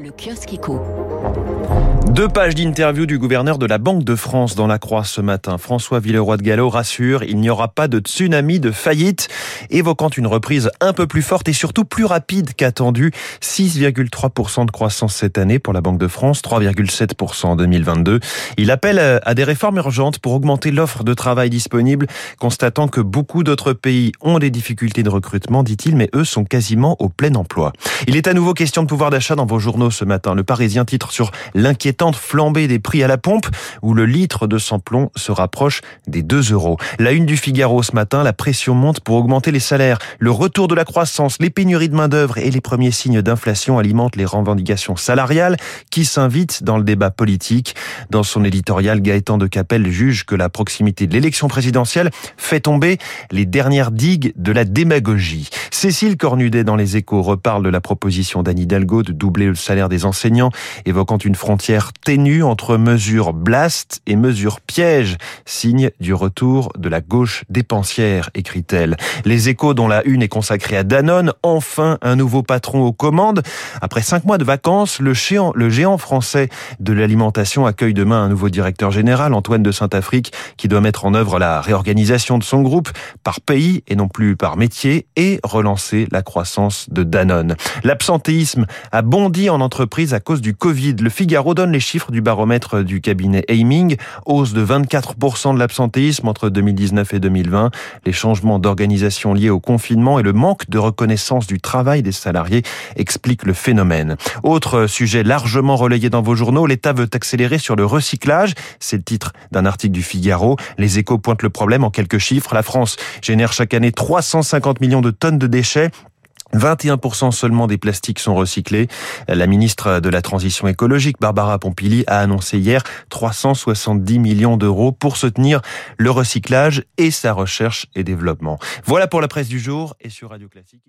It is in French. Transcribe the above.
Le kiosque éco. Deux pages d'interview du gouverneur de la Banque de France dans la Croix ce matin. François Villeroy de Gallo rassure, il n'y aura pas de tsunami de faillite, évoquant une reprise un peu plus forte et surtout plus rapide qu'attendu. 6,3% de croissance cette année pour la Banque de France, 3,7% en 2022. Il appelle à des réformes urgentes pour augmenter l'offre de travail disponible, constatant que beaucoup d'autres pays ont des difficultés de recrutement, dit-il, mais eux sont quasiment au plein emploi. Il est à nouveau question de pouvoir d'achat dans vos journaux ce matin. Le Parisien titre sur l'inquiétante flambée des prix à la pompe où le litre de sans-plomb se rapproche des 2 euros. La une du Figaro ce matin, la pression monte pour augmenter les salaires. Le retour de la croissance, les pénuries de main-d'œuvre et les premiers signes d'inflation alimentent les revendications salariales qui s'invitent dans le débat politique. Dans son éditorial, Gaëtan de Capelle juge que la proximité de l'élection présidentielle fait tomber les dernières digues de la démagogie. Cécile Cornudet dans les échos reparle de la proposition d'Anne Hidalgo de doubler le salaire des enseignants, évoquant une frontière ténue entre mesures blast et mesures piège, signe du retour de la gauche dépensière, écrit-elle. Les échos dont la une est consacrée à Danone, enfin un nouveau patron aux commandes. Après cinq mois de vacances, le géant, le géant français de l'alimentation accueille demain un nouveau directeur général, Antoine de Saint-Afrique, qui doit mettre en œuvre la réorganisation de son groupe par pays et non plus par métier et relancer la croissance de Danone. L'absentéisme a bondi en entreprise à cause du Covid. Le Figaro donne les chiffres du baromètre du cabinet Aiming. Hausse de 24% de l'absentéisme entre 2019 et 2020. Les changements d'organisation liés au confinement et le manque de reconnaissance du travail des salariés expliquent le phénomène. Autre sujet largement relayé dans vos journaux, l'État veut accélérer sur le recyclage. C'est le titre d'un article du Figaro. Les échos pointent le problème en quelques chiffres. La France génère chaque année 350 millions de tonnes de déchets. 21% seulement des plastiques sont recyclés. La ministre de la Transition écologique, Barbara Pompili, a annoncé hier 370 millions d'euros pour soutenir le recyclage et sa recherche et développement. Voilà pour la presse du jour et sur Radio Classique.